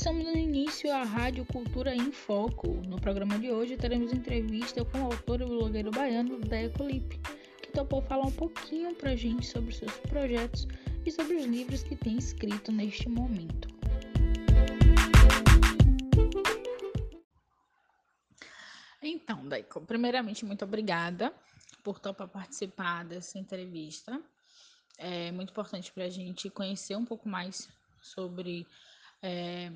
Estamos no início à Rádio Cultura em Foco. No programa de hoje teremos entrevista com o autor e blogueiro baiano Deco Lipe, que topou falar um pouquinho pra gente sobre seus projetos e sobre os livros que tem escrito neste momento. Então, Deco, primeiramente, muito obrigada por topar participar dessa entrevista. É muito importante para a gente conhecer um pouco mais sobre é,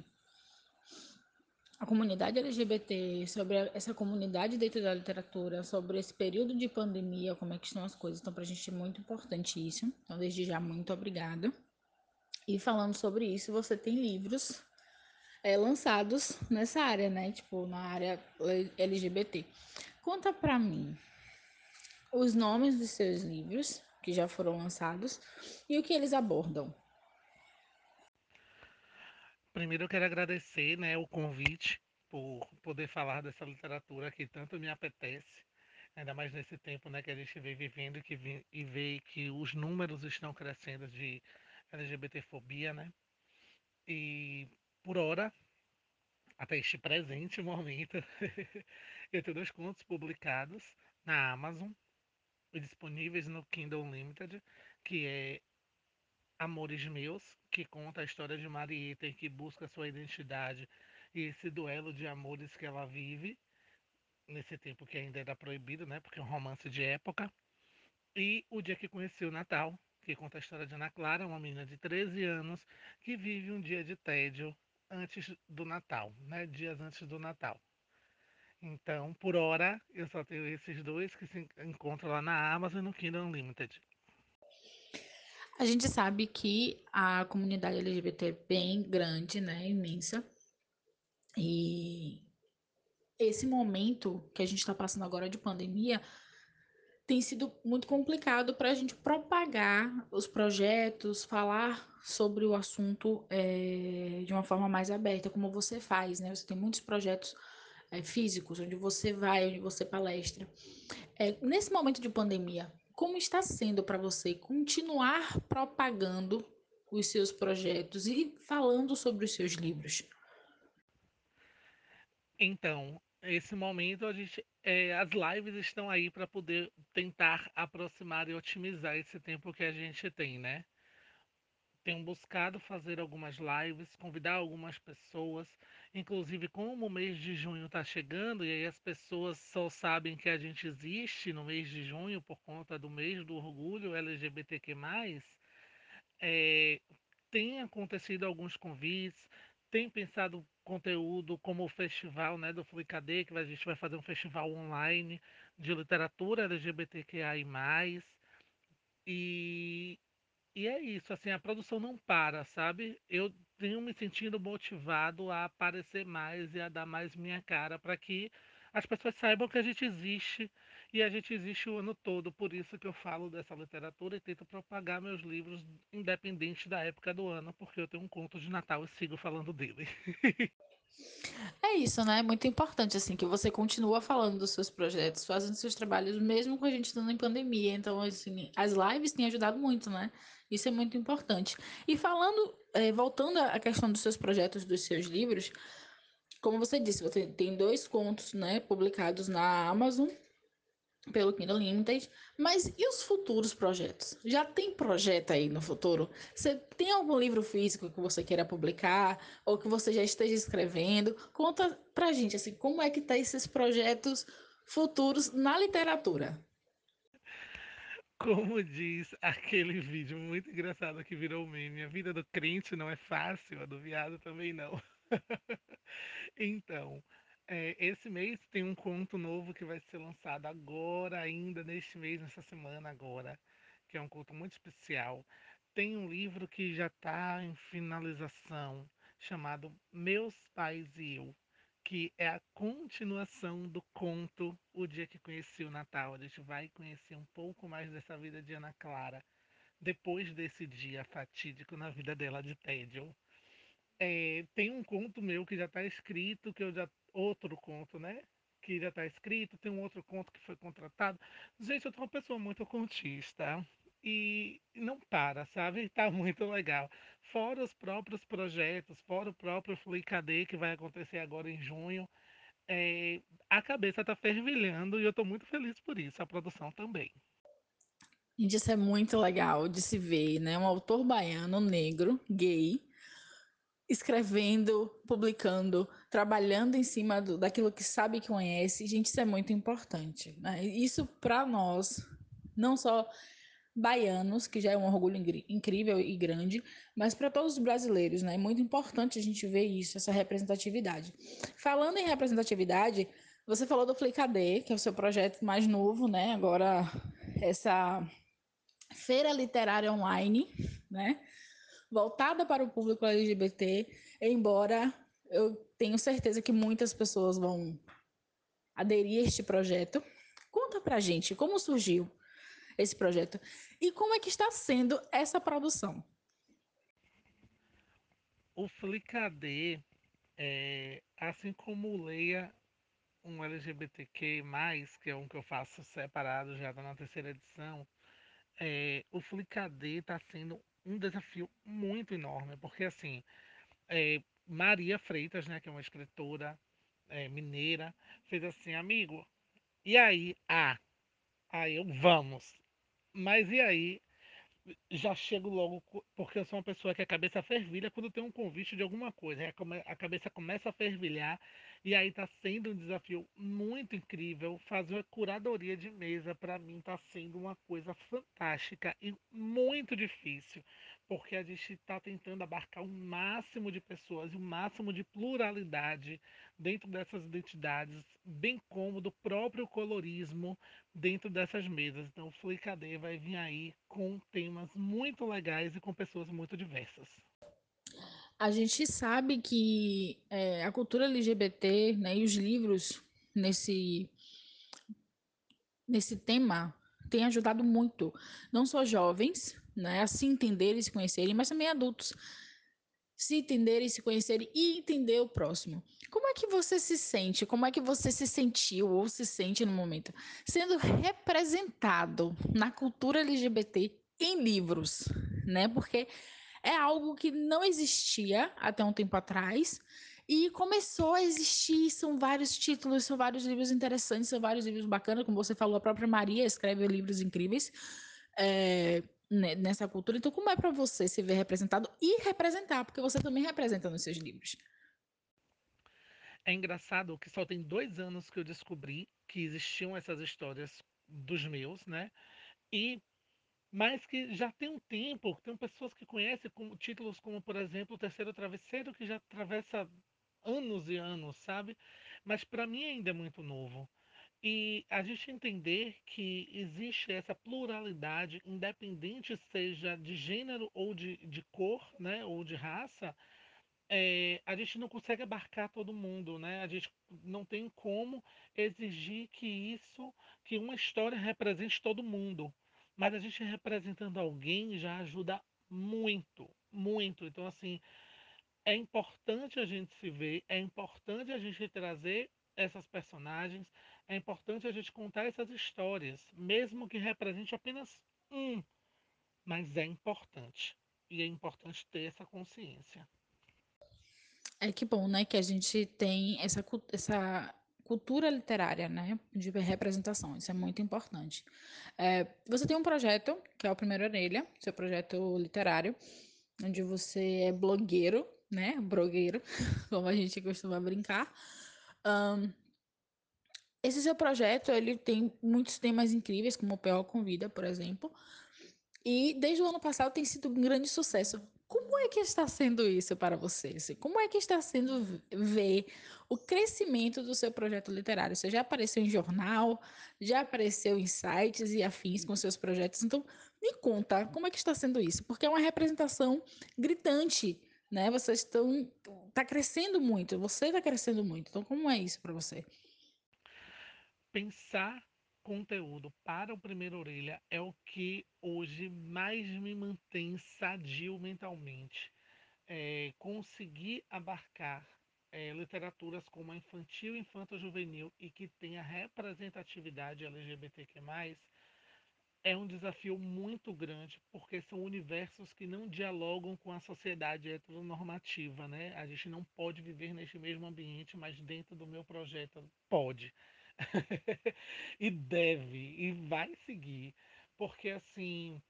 a comunidade LGBT, sobre essa comunidade dentro da literatura, sobre esse período de pandemia, como é que estão as coisas. Então, para a gente é muito importante isso. Então, desde já, muito obrigada. E falando sobre isso, você tem livros é, lançados nessa área, né? Tipo, na área LGBT. Conta para mim os nomes dos seus livros que já foram lançados e o que eles abordam. Primeiro eu quero agradecer né, o convite por poder falar dessa literatura que tanto me apetece, ainda mais nesse tempo né, que a gente vem vivendo que vi, e vê que os números estão crescendo de LGBTfobia, né? E por hora, até este presente momento, eu tenho dois contos publicados na Amazon e disponíveis no Kindle Unlimited, que é Amores Meus, que conta a história de Marieta que busca sua identidade e esse duelo de amores que ela vive nesse tempo que ainda era proibido, né? Porque é um romance de época. E O Dia que Conheci o Natal, que conta a história de Ana Clara, uma menina de 13 anos que vive um dia de tédio antes do Natal, né? Dias antes do Natal. Então, por hora, eu só tenho esses dois que se encontram lá na Amazon e no Kindle Unlimited. A gente sabe que a comunidade LGBT é bem grande, né? Imensa. E esse momento que a gente está passando agora de pandemia tem sido muito complicado para a gente propagar os projetos, falar sobre o assunto é, de uma forma mais aberta, como você faz, né? Você tem muitos projetos é, físicos, onde você vai, onde você palestra. É, nesse momento de pandemia, como está sendo para você continuar propagando os seus projetos e falando sobre os seus livros? Então, esse momento a gente, é, as lives estão aí para poder tentar aproximar e otimizar esse tempo que a gente tem, né? Tenho buscado fazer algumas lives, convidar algumas pessoas, inclusive como o mês de junho está chegando e aí as pessoas só sabem que a gente existe no mês de junho por conta do mês do orgulho LGBTQ+, é, tem acontecido alguns convites, tem pensado conteúdo como o festival né, do Flicadê, que a gente vai fazer um festival online de literatura LGBTQI+, e, e é isso, assim, a produção não para, sabe? Eu tenho me sentindo motivado a aparecer mais e a dar mais minha cara para que as pessoas saibam que a gente existe e a gente existe o ano todo. Por isso que eu falo dessa literatura e tento propagar meus livros independente da época do ano, porque eu tenho um conto de Natal e sigo falando dele. É isso, né? É muito importante, assim, que você continua falando dos seus projetos, fazendo seus trabalhos, mesmo com a gente estando em pandemia. Então, assim, as lives têm ajudado muito, né? Isso é muito importante. E falando, é, voltando à questão dos seus projetos, dos seus livros, como você disse, você tem dois contos, né, publicados na Amazon, pelo Kindle Limited, mas e os futuros projetos? Já tem projeto aí no futuro? Você tem algum livro físico que você queira publicar ou que você já esteja escrevendo? Conta pra gente assim, como é que tá esses projetos futuros na literatura? Como diz aquele vídeo muito engraçado que virou meme, a vida do crente não é fácil, a do viado também não. então, é, esse mês tem um conto novo que vai ser lançado agora, ainda neste mês, nessa semana agora, que é um conto muito especial. Tem um livro que já está em finalização, chamado Meus Pais e Eu, que é a continuação do conto O Dia que Conheci o Natal. A gente vai conhecer um pouco mais dessa vida de Ana Clara depois desse dia fatídico na vida dela de tédio. É, tem um conto meu que já está escrito, que eu já outro conto, né? Que já está escrito, tem um outro conto que foi contratado. Gente, eu sou uma pessoa muito contista. e não para, sabe? Tá muito legal. Fora os próprios projetos, fora o próprio FluiCAD que vai acontecer agora em junho, é, a cabeça tá fervilhando e eu tô muito feliz por isso, a produção também. Gente, isso é muito legal de se ver, né? Um autor baiano, negro, gay, escrevendo, publicando, trabalhando em cima do, daquilo que sabe que conhece. Gente, isso é muito importante. Né? Isso para nós, não só baianos, que já é um orgulho incrível e grande, mas para todos os brasileiros, né? É muito importante a gente ver isso, essa representatividade. Falando em representatividade, você falou do FliCAD, que é o seu projeto mais novo, né? Agora, essa feira literária online, né? Voltada para o público LGBT, embora eu tenho certeza que muitas pessoas vão aderir a este projeto. Conta pra gente como surgiu esse projeto e como é que está sendo essa produção. O FliCAD, é, assim como o Leia, um LGBTQ+, que é um que eu faço separado, já está na terceira edição, é, o FliCAD está sendo um desafio muito enorme, porque assim, é, Maria Freitas, né, que é uma escritora é, mineira, fez assim, amigo, e aí? Ah, aí eu, vamos. Mas e aí? Já chego logo, porque eu sou uma pessoa que a cabeça fervilha quando tem um convite de alguma coisa. A cabeça começa a fervilhar e aí está sendo um desafio muito incrível. Fazer uma curadoria de mesa para mim está sendo uma coisa fantástica e muito difícil, porque a gente está tentando abarcar o máximo de pessoas e o máximo de pluralidade dentro dessas identidades, bem como do próprio colorismo dentro dessas mesas. Então, o Flickade vai vir aí com temas muito legais e com pessoas muito diversas. A gente sabe que é, a cultura LGBT né, e os livros nesse, nesse tema têm ajudado muito, não só jovens, né, se entenderem e se conhecerem, mas também adultos se entenderem, se conhecerem e entender o próximo. Como é que você se sente? Como é que você se sentiu ou se sente no momento sendo representado na cultura LGBT em livros, né? Porque é algo que não existia até um tempo atrás e começou a existir. São vários títulos, são vários livros interessantes, são vários livros bacanas, como você falou, a própria Maria escreve livros incríveis. É, nessa cultura. Então, como é para você se ver representado e representar, porque você também representa nos seus livros? É engraçado que só tem dois anos que eu descobri que existiam essas histórias dos meus, né? E mas que já tem um tempo, tem pessoas que conhecem como, títulos como, por exemplo, O Terceiro Travesseiro, que já atravessa anos e anos, sabe? Mas para mim ainda é muito novo. E a gente entender que existe essa pluralidade, independente seja de gênero ou de, de cor, né, ou de raça, é, a gente não consegue abarcar todo mundo, né? A gente não tem como exigir que isso, que uma história represente todo mundo. Mas a gente representando alguém já ajuda muito, muito. Então, assim, é importante a gente se ver, é importante a gente trazer essas personagens, é importante a gente contar essas histórias, mesmo que represente apenas um, mas é importante. E é importante ter essa consciência. É que bom, né, que a gente tem essa, essa cultura literária, né, de representação. Isso é muito importante. É, você tem um projeto, que é o Primeiro Orelha, seu projeto literário, onde você é blogueiro, né, blogueiro, como a gente costuma brincar. Um, esse seu projeto, ele tem muitos temas incríveis, como o PO Convida, por exemplo, e desde o ano passado tem sido um grande sucesso. Como é que está sendo isso para você? Assim, como é que está sendo ver o crescimento do seu projeto literário? Você já apareceu em jornal, já apareceu em sites e afins com seus projetos. Então, me conta, como é que está sendo isso? Porque é uma representação gritante, né? Vocês estão tá crescendo muito, você está crescendo muito. Então, como é isso para você? Pensar conteúdo para o Primeiro Orelha é o que hoje mais me mantém sadio mentalmente. É, conseguir abarcar é, literaturas como a infantil, infanto-juvenil e que tenha representatividade LGBTQ+, é um desafio muito grande, porque são universos que não dialogam com a sociedade heteronormativa, né? A gente não pode viver neste mesmo ambiente, mas dentro do meu projeto pode. e deve, e vai seguir. Porque assim,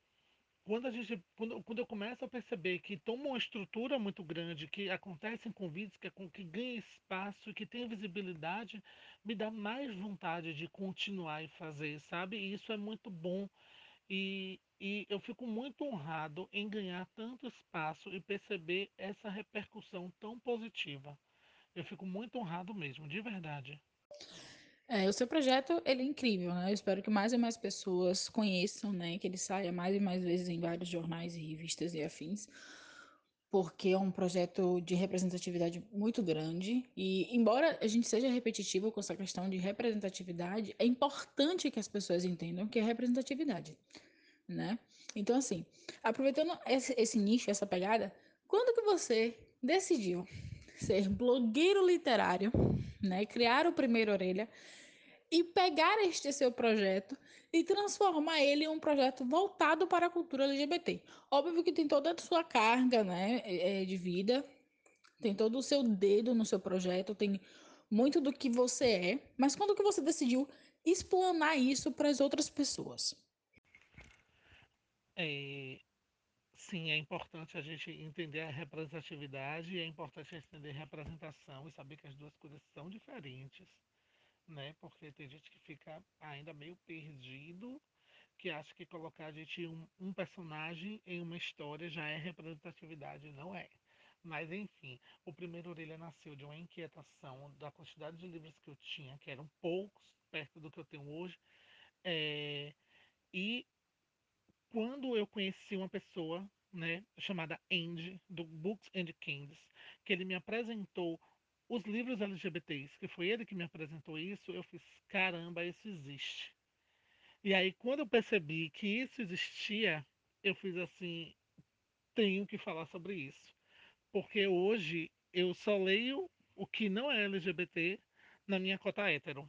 quando a gente quando, quando eu começo a perceber que toma uma estrutura muito grande, que acontecem convites, que, é que ganha espaço que tem visibilidade, me dá mais vontade de continuar e fazer, sabe? E isso é muito bom. E, e eu fico muito honrado em ganhar tanto espaço e perceber essa repercussão tão positiva. Eu fico muito honrado mesmo, de verdade. É, o seu projeto, ele é incrível, né? Eu espero que mais e mais pessoas conheçam, né? Que ele saia mais e mais vezes em vários jornais e revistas e afins, porque é um projeto de representatividade muito grande. E, embora a gente seja repetitivo com essa questão de representatividade, é importante que as pessoas entendam que é representatividade, né? Então, assim, aproveitando esse, esse nicho, essa pegada, quando que você decidiu ser blogueiro literário, né? Criar o Primeiro Orelha e pegar este seu projeto e transformar ele em um projeto voltado para a cultura LGBT. Óbvio que tem toda a sua carga, né, é, de vida, tem todo o seu dedo no seu projeto, tem muito do que você é, mas quando que você decidiu explanar isso para as outras pessoas? É, sim, é importante a gente entender a representatividade, é importante entender a representação e saber que as duas coisas são diferentes né? Porque tem gente que fica ainda meio perdido, que acha que colocar a gente um, um personagem em uma história já é representatividade, não é. Mas enfim, o primeiro Orelha nasceu de uma inquietação da quantidade de livros que eu tinha, que eram poucos, perto do que eu tenho hoje. É, e quando eu conheci uma pessoa, né, chamada Andy, do Books and Kings, que ele me apresentou os livros LGBTs, que foi ele que me apresentou isso, eu fiz, caramba, isso existe. E aí, quando eu percebi que isso existia, eu fiz assim, tenho que falar sobre isso. Porque hoje eu só leio o que não é LGBT na minha cota hétero.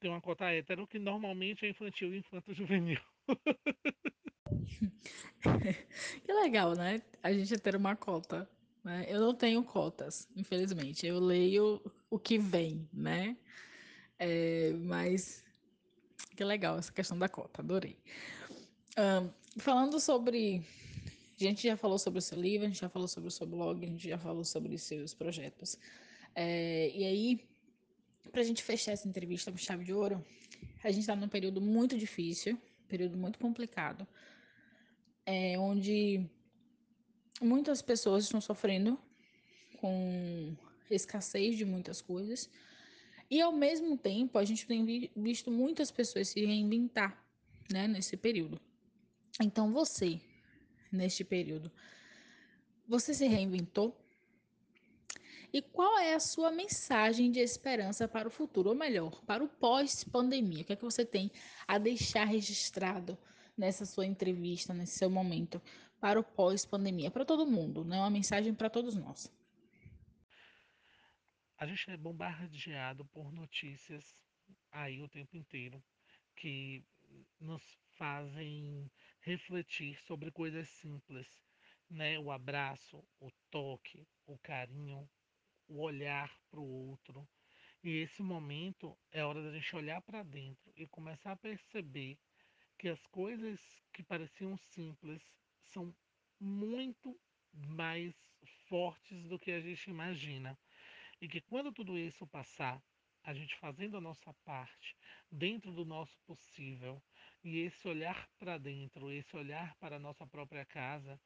Tem uma cota hétero que normalmente é infantil e infanto-juvenil. que legal, né? A gente ter uma cota. Né? Eu não tenho cotas, infelizmente. Eu leio o que vem, né? É, mas que legal essa questão da cota, adorei. Um, falando sobre. A gente já falou sobre o seu livro, a gente já falou sobre o seu blog, a gente já falou sobre seus projetos. É, e aí, para a gente fechar essa entrevista com chave de ouro, a gente está num período muito difícil, período muito complicado, é, onde muitas pessoas estão sofrendo com escassez de muitas coisas. E ao mesmo tempo, a gente tem visto muitas pessoas se reinventar, né, nesse período. Então você, neste período, você se reinventou? E qual é a sua mensagem de esperança para o futuro, ou melhor, para o pós-pandemia? O que é que você tem a deixar registrado nessa sua entrevista, nesse seu momento, para o pós-pandemia, para todo mundo, né? Uma mensagem para todos nós. A gente é bombardeado por notícias aí o tempo inteiro que nos fazem refletir sobre coisas simples, né? O abraço, o toque, o carinho, o olhar para o outro. E esse momento é hora da gente olhar para dentro e começar a perceber que as coisas que pareciam simples são muito mais fortes do que a gente imagina. E que quando tudo isso passar, a gente fazendo a nossa parte, dentro do nosso possível, e esse olhar para dentro, esse olhar para a nossa própria casa,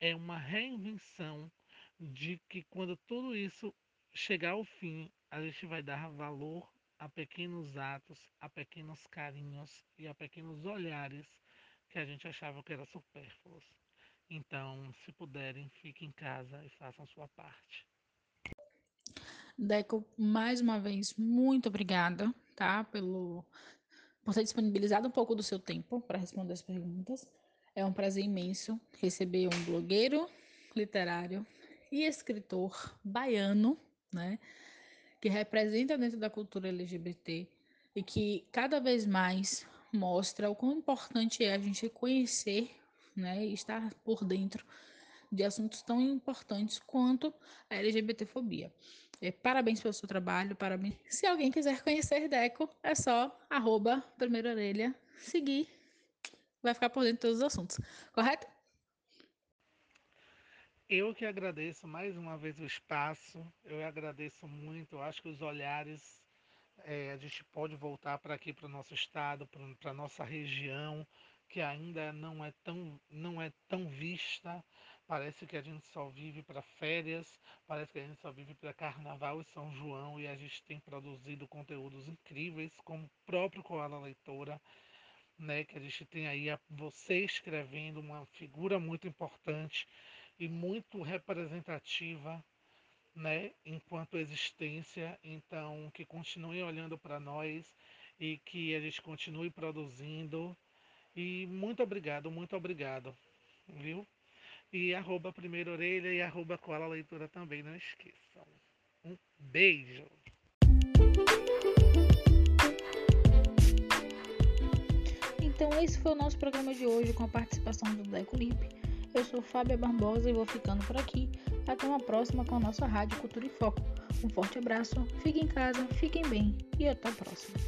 é uma reinvenção de que quando tudo isso chegar ao fim, a gente vai dar valor a pequenos atos, a pequenos carinhos e a pequenos olhares que a gente achava que eram supérfluos. Então, se puderem, fiquem em casa e façam sua parte. Deco, mais uma vez, muito obrigada, tá? Pelo, por ter disponibilizado um pouco do seu tempo para responder as perguntas. É um prazer imenso receber um blogueiro literário e escritor baiano, né? Que representa dentro da cultura LGBT e que cada vez mais mostra o quão importante é a gente conhecer né, e estar por dentro de assuntos tão importantes quanto a LGBTfobia. É, parabéns pelo seu trabalho, parabéns. Se alguém quiser conhecer Deco, é só arroba primeira orelha, seguir, vai ficar por dentro de todos os assuntos, correto? Eu que agradeço mais uma vez o espaço, eu agradeço muito, eu acho que os olhares, é, a gente pode voltar para aqui, para o nosso estado, para a nossa região, que ainda não é tão, não é tão vista, parece que a gente só vive para férias, parece que a gente só vive para Carnaval e São João, e a gente tem produzido conteúdos incríveis, como o próprio Koala Leitora, né, que a gente tem aí a, você escrevendo uma figura muito importante e muito representativa, né, enquanto existência. Então, que continue olhando para nós e que a gente continue produzindo. E muito obrigado, muito obrigado, viu? E arroba Primeira Orelha e arroba Cola Leitura também, não esqueçam. Um beijo! Então esse foi o nosso programa de hoje com a participação do Deco Lipe. Eu sou Fábia Barbosa e vou ficando por aqui. Até uma próxima com a nossa Rádio Cultura e Foco. Um forte abraço, fiquem em casa, fiquem bem e até a próxima.